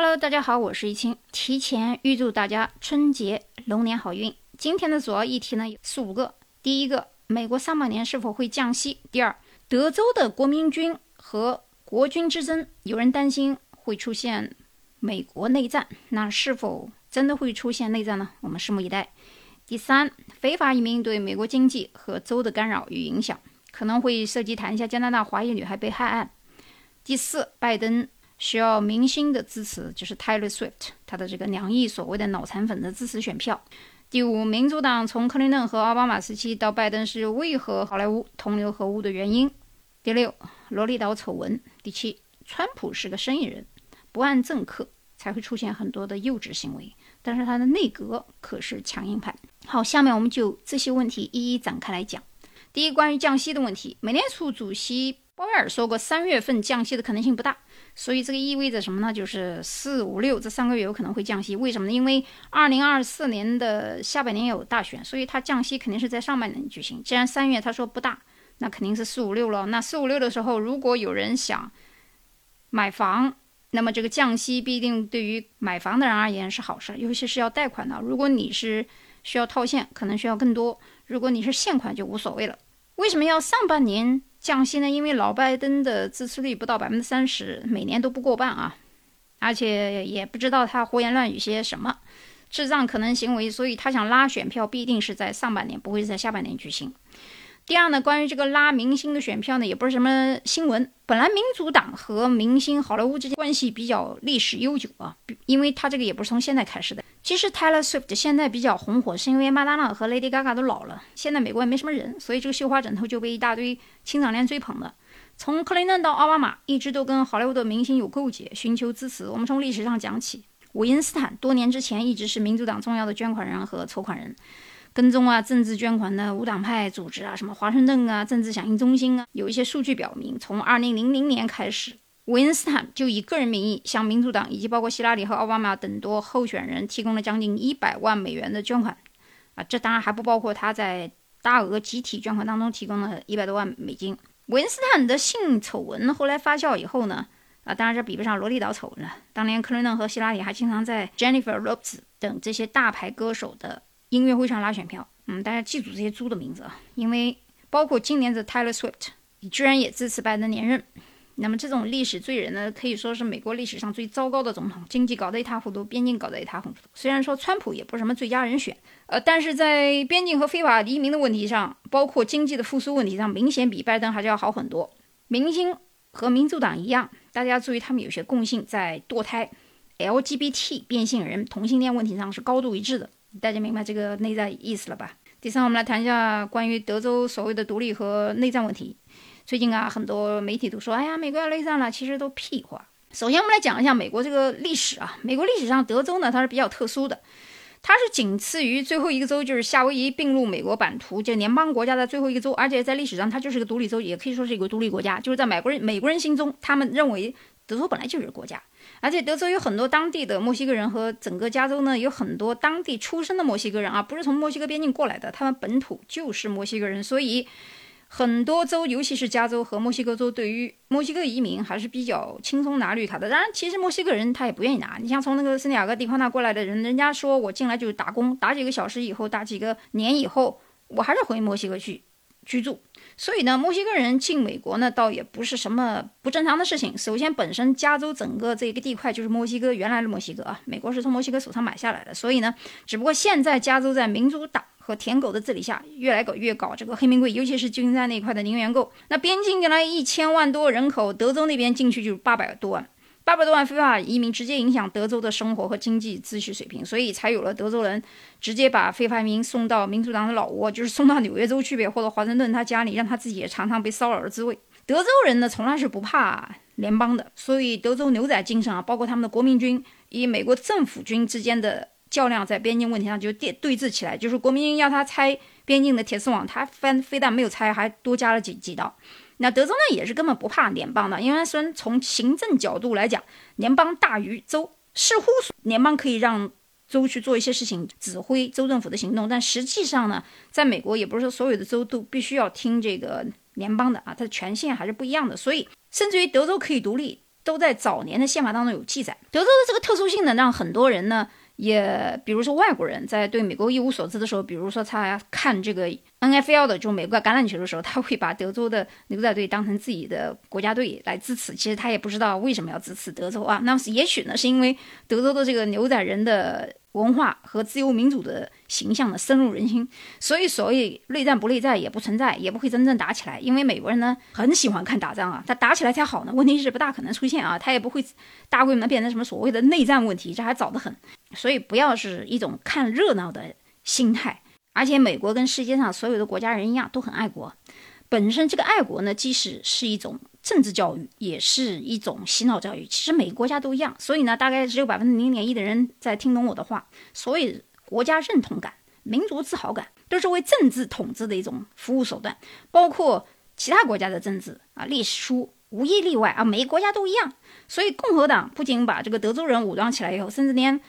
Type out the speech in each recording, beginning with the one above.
Hello，大家好，我是易清，提前预祝大家春节龙年好运。今天的主要议题呢有四五个：第一个，美国上半年是否会降息；第二，德州的国民军和国军之争，有人担心会出现美国内战，那是否真的会出现内战呢？我们拭目以待。第三，非法移民对美国经济和州的干扰与影响，可能会涉及谈一下加拿大华裔女孩被害案。第四，拜登。需要明星的支持，就是 Taylor Swift，他的这个两亿所谓的脑残粉的支持选票。第五，民主党从克林顿和奥巴马时期到拜登是为何好莱坞同流合污的原因。第六，罗莉岛丑闻。第七，川普是个生意人，不按政客才会出现很多的幼稚行为，但是他的内阁可是强硬派。好，下面我们就这些问题一一展开来讲。第一，关于降息的问题，美联储主席鲍威尔说过，三月份降息的可能性不大。所以这个意味着什么呢？就是四五六这三个月有可能会降息。为什么呢？因为二零二四年的下半年有大选，所以它降息肯定是在上半年举行。既然三月他说不大，那肯定是四五六了。那四五六的时候，如果有人想买房，那么这个降息必定对于买房的人而言是好事，尤其是要贷款的。如果你是需要套现，可能需要更多；如果你是现款就无所谓了。为什么要上半年？降息呢？因为老拜登的支持率不到百分之三十，每年都不过半啊，而且也不知道他胡言乱语些什么，智障可能行为，所以他想拉选票，必定是在上半年，不会是在下半年举行。第二呢，关于这个拉明星的选票呢，也不是什么新闻。本来民主党和明星好莱坞之间关系比较历史悠久啊，因为他这个也不是从现在开始的。其实 Taylor Swift 现在比较红火，是因为麦当娜和 Lady Gaga 都老了，现在美国也没什么人，所以这个绣花枕头就被一大堆青少年追捧的。从克林顿到奥巴马，一直都跟好莱坞的明星有勾结，寻求支持。我们从历史上讲起，韦恩斯坦多年之前一直是民主党重要的捐款人和筹款人。跟踪啊，政治捐款的无党派组织啊，什么华盛顿啊，政治响应中心啊，有一些数据表明，从二零零零年开始，韦恩斯坦就以个人名义向民主党以及包括希拉里和奥巴马等多候选人提供了将近一百万美元的捐款啊，这当然还不包括他在大额集体捐款当中提供的一百多万美金。韦恩斯坦的性丑闻后来发酵以后呢，啊，当然这比不上罗利岛丑闻了。当年克林顿和希拉里还经常在 Jennifer Lopez 等这些大牌歌手的。音乐会上拉选票，嗯，大家记住这些猪的名字啊，因为包括今年的 Taylor Swift，你居然也支持拜登连任。那么这种历史罪人呢，可以说是美国历史上最糟糕的总统，经济搞得一塌糊涂，边境搞得一塌糊涂。虽然说川普也不是什么最佳人选，呃，但是在边境和非法移民的问题上，包括经济的复苏问题上，明显比拜登还是要好很多。明星和民主党一样，大家注意他们有些共性，在堕胎、LGBT 变性人、同性恋问题上是高度一致的。大家明白这个内在意思了吧？第三，我们来谈一下关于德州所谓的独立和内战问题。最近啊，很多媒体都说：“哎呀，美国要内战了。”其实都屁话。首先，我们来讲一下美国这个历史啊。美国历史上，德州呢它是比较特殊的，它是仅次于最后一个州，就是夏威夷并入美国版图，就联邦国家的最后一个州，而且在历史上它就是个独立州，也可以说是一个独立国家。就是在美国人美国人心中，他们认为德州本来就是国家。而且德州有很多当地的墨西哥人和整个加州呢有很多当地出生的墨西哥人啊，不是从墨西哥边境过来的，他们本土就是墨西哥人，所以很多州，尤其是加州和墨西哥州，对于墨西哥移民还是比较轻松拿绿卡的。当然，其实墨西哥人他也不愿意拿。你像从那个圣地亚哥、蒂夸纳过来的人，人家说我进来就是打工，打几个小时以后，打几个年以后，我还是回墨西哥去居住。所以呢，墨西哥人进美国呢，倒也不是什么不正常的事情。首先，本身加州整个这个地块就是墨西哥原来的墨西哥啊，美国是从墨西哥手上买下来的。所以呢，只不过现在加州在民主党和舔狗的治理下，越来搞越搞这个黑名贵，尤其是旧金山那一块的零元购。那边境原来一千万多人口，德州那边进去就八百多万。八百多万非法移民直接影响德州的生活和经济秩序水平，所以才有了德州人直接把非法移民送到民主党的老窝，就是送到纽约州去呗，或者华盛顿他家里，让他自己也尝尝被骚扰的滋味。德州人呢，从来是不怕联邦的，所以德州牛仔精神啊，包括他们的国民军与美国政府军之间的较量，在边境问题上就对对峙起来，就是国民军要他拆边境的铁丝网，他非非但没有拆，还多加了几几刀。那德州呢，也是根本不怕联邦的，因为虽然从行政角度来讲，联邦大于州，似乎联邦可以让州去做一些事情，指挥州政府的行动，但实际上呢，在美国也不是说所有的州都必须要听这个联邦的啊，它的权限还是不一样的，所以甚至于德州可以独立。都在早年的宪法当中有记载。德州的这个特殊性呢，让很多人呢。也比如说外国人在对美国一无所知的时候，比如说他看这个 NFL 的就美国橄榄球的时候，他会把德州的牛仔队当成自己的国家队来支持。其实他也不知道为什么要支持德州啊。那么也许呢，是因为德州的这个牛仔人的。文化和自由民主的形象呢深入人心，所以所谓内战不内战也不存在，也不会真正打起来。因为美国人呢很喜欢看打仗啊，他打起来才好呢。问题是不大可能出现啊，他也不会大规模变成什么所谓的内战问题，这还早得很。所以不要是一种看热闹的心态。而且美国跟世界上所有的国家人一样，都很爱国。本身这个爱国呢，即使是一种。政治教育也是一种洗脑教育，其实每个国家都一样，所以呢，大概只有百分之零点一的人在听懂我的话。所以，国家认同感、民族自豪感都是为政治统治的一种服务手段，包括其他国家的政治啊，历史书无一例外啊，每个国家都一样。所以，共和党不仅把这个德州人武装起来以后，甚至连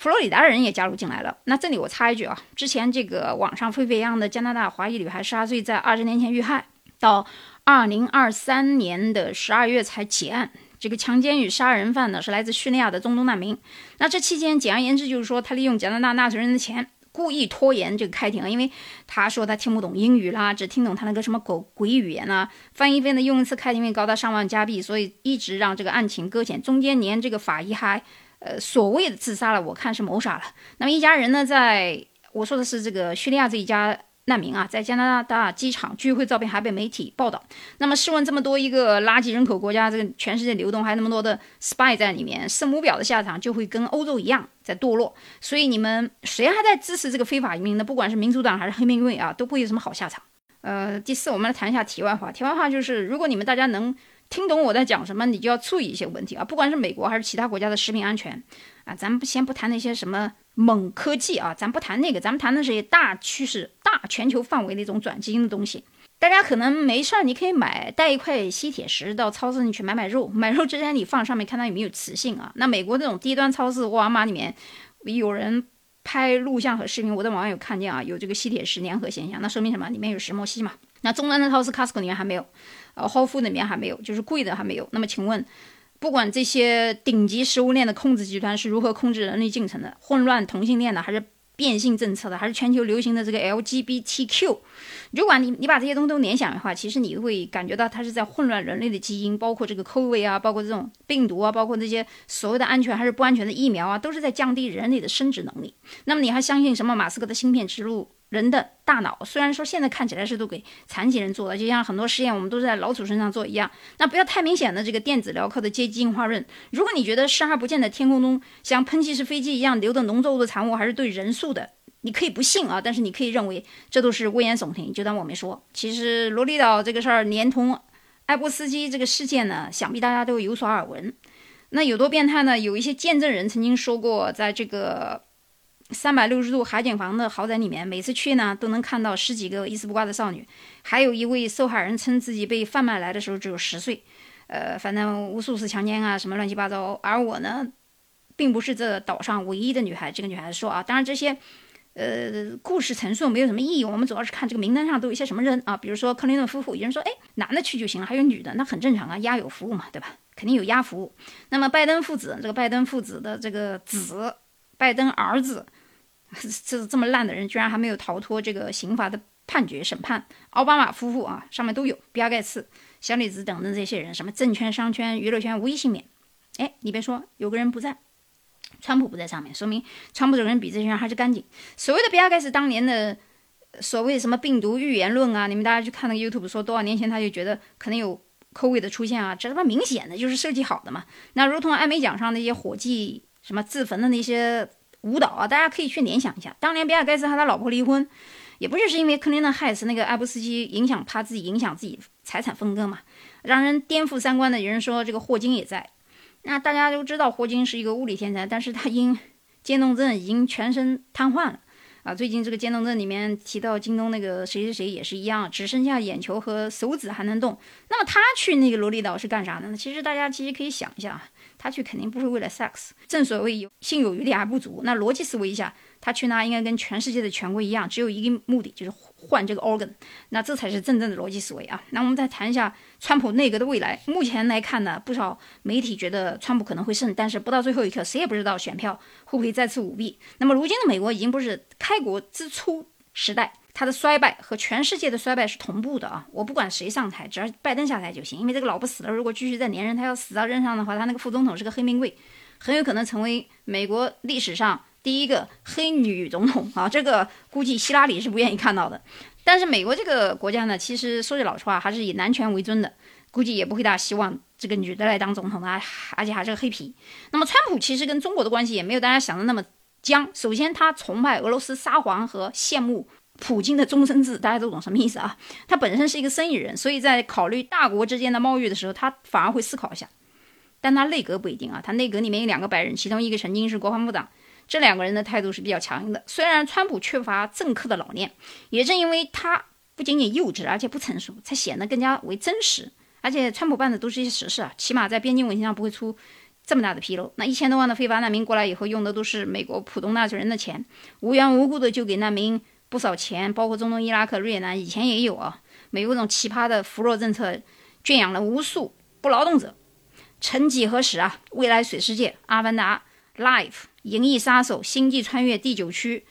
佛罗里达人也加入进来了。那这里我插一句啊，之前这个网上沸沸扬扬的加拿大华裔女孩十二岁，在二十年前遇害，到。二零二三年的十二月才结案。这个强奸与杀人犯呢，是来自叙利亚的中东难民。那这期间，简而言之就是说，他利用加拿大纳税人的钱，故意拖延这个开庭。因为他说他听不懂英语啦，只听懂他那个什么狗鬼语言啊，翻译费呢用一次开庭费高达上万加币，所以一直让这个案情搁浅。中间连这个法医还呃所谓的自杀了，我看是谋杀了。那么一家人呢，在我说的是这个叙利亚这一家。难民啊，在加拿大机场聚会照片还被媒体报道。那么试问，这么多一个垃圾人口国家，这个全世界流动，还那么多的 spy 在里面，圣母婊的下场就会跟欧洲一样在堕落。所以你们谁还在支持这个非法移民呢？不管是民主党还是黑命贵啊，都不会有什么好下场。呃，第四，我们来谈一下题外话。题外话就是，如果你们大家能听懂我在讲什么，你就要注意一些问题啊，不管是美国还是其他国家的食品安全啊，咱们先不谈那些什么。猛科技啊，咱不谈那个，咱们谈的是大趋势、大全球范围的一种转基因的东西。大家可能没事儿，你可以买带一块吸铁石到超市里去买买肉，买肉之前你放上面看它有没有磁性啊。那美国这种低端超市，沃尔玛里面有人拍录像和视频，我在网上有看见啊，有这个吸铁石粘合现象，那说明什么？里面有石墨烯嘛。那中端的超市，Costco 里面还没有，呃 hof 里面还没有，就是贵的还没有。那么请问？不管这些顶级食物链的控制集团是如何控制人类进程的，混乱同性恋的，还是变性政策的，还是全球流行的这个 LGBTQ，如果你你把这些东西都联想的话，其实你会感觉到它是在混乱人类的基因，包括这个 COVID 啊，包括这种病毒啊，包括这些所谓的安全还是不安全的疫苗啊，都是在降低人类的生殖能力。那么你还相信什么马斯克的芯片植入？人的大脑虽然说现在看起来是都给残疾人做的，就像很多实验我们都是在老鼠身上做一样，那不要太明显的这个电子镣铐的阶级进化论。如果你觉得视而不见的天空中像喷气式飞机一样流的农作物的产物还是对人数的，你可以不信啊，但是你可以认为这都是危言耸听，就当我没说。其实罗里岛这个事儿连同艾波斯基这个事件呢，想必大家都有所耳闻。那有多变态呢？有一些见证人曾经说过，在这个。三百六十度海景房的豪宅里面，每次去呢都能看到十几个一丝不挂的少女。还有一位受害人称自己被贩卖来的时候只有十岁，呃，反正无数次强奸啊，什么乱七八糟。而我呢，并不是这岛上唯一的女孩。这个女孩说啊，当然这些，呃，故事陈述没有什么意义。我们主要是看这个名单上都有一些什么人啊，比如说克林顿夫妇，有人说，哎，男的去就行了，还有女的，那很正常啊，压有服务嘛，对吧？肯定有压服务。那么拜登父子，这个拜登父子的这个子，拜登儿子。这这么烂的人，居然还没有逃脱这个刑罚的判决审判。奥巴马夫妇啊，上面都有，比尔盖茨、小李子等等这些人，什么证券商圈、娱乐圈无一幸免。哎，你别说，有个人不在，川普不在上面，说明川普这个人比这些人还是干净。所谓的比尔盖茨当年的所谓什么病毒预言论啊，你们大家去看那个 YouTube，说多少年前他就觉得可能有 COVID 的出现啊，这他妈明显的就是设计好的嘛。那如同艾美奖上那些火计什么自焚的那些。舞蹈啊，大家可以去联想一下，当年比尔盖茨和他老婆离婚，也不就是因为克林顿害死那个艾布斯基，影响怕自己影响自己财产分割嘛，让人颠覆三观的。有人说这个霍金也在，那大家都知道霍金是一个物理天才，但是他因渐冻症已经全身瘫痪了啊。最近这个渐冻症里面提到京东那个谁谁谁也是一样，只剩下眼球和手指还能动。那么他去那个罗里岛是干啥的呢？其实大家其实可以想一下啊。他去肯定不是为了 sex。正所谓有心有余力还不足，那逻辑思维一下，他去那应该跟全世界的权贵一样，只有一个目的，就是换这个 organ。那这才是真正的逻辑思维啊。那我们再谈一下川普内阁的未来。目前来看呢，不少媒体觉得川普可能会胜，但是不到最后一刻，谁也不知道选票会不会再次舞弊。那么如今的美国已经不是开国之初时代。他的衰败和全世界的衰败是同步的啊！我不管谁上台，只要拜登下台就行。因为这个老不死的，如果继续再连任，他要死到任上的话，他那个副总统是个黑命贵，很有可能成为美国历史上第一个黑女总统啊！这个估计希拉里是不愿意看到的。但是美国这个国家呢，其实说句老实话，还是以男权为尊的，估计也不会大希望这个女的来当总统啊，而且还是个黑皮。那么川普其实跟中国的关系也没有大家想的那么僵。首先，他崇拜俄罗斯沙皇和羡慕。普京的终身制，大家都懂什么意思啊？他本身是一个生意人，所以在考虑大国之间的贸易的时候，他反而会思考一下。但他内阁不一定啊，他内阁里面有两个白人，其中一个曾经是国防部长，这两个人的态度是比较强硬的。虽然川普缺乏政客的老练，也正因为他不仅仅幼稚，而且不成熟，才显得更加为真实。而且川普办的都是一些实事啊，起码在边境问题上不会出这么大的纰漏。那一千多万的非法难民过来以后，用的都是美国普通纳税人的钱，无缘无故的就给难民。不少钱，包括中东、伊拉克、越南，以前也有啊。美国这种奇葩的扶弱政策，圈养了无数不劳动者。曾几何时啊，未来水世界、阿凡达、Life、银翼杀手、星际穿越、第九区。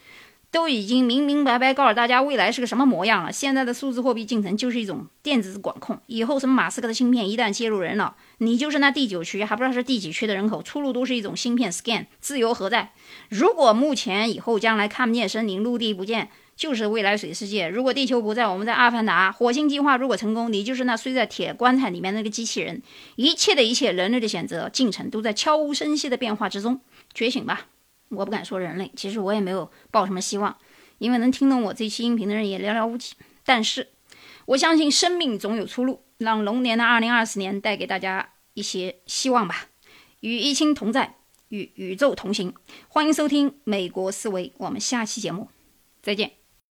都已经明明白白告诉大家未来是个什么模样了。现在的数字货币进程就是一种电子管控，以后什么马斯克的芯片一旦接入人脑，你就是那第九区还不知道是第几区的人口，出入都是一种芯片 scan，自由何在？如果目前以后将来看不见森林，陆地不见，就是未来水世界。如果地球不在，我们在阿凡达。火星计划如果成功，你就是那睡在铁棺材里面那个机器人。一切的一切，人类的选择进程都在悄无声息的变化之中。觉醒吧！我不敢说人类，其实我也没有抱什么希望，因为能听懂我这期音频的人也寥寥无几。但是，我相信生命总有出路，让龙年的二零二四年带给大家一些希望吧。与一清同在，与宇宙同行。欢迎收听《美国思维》，我们下期节目再见。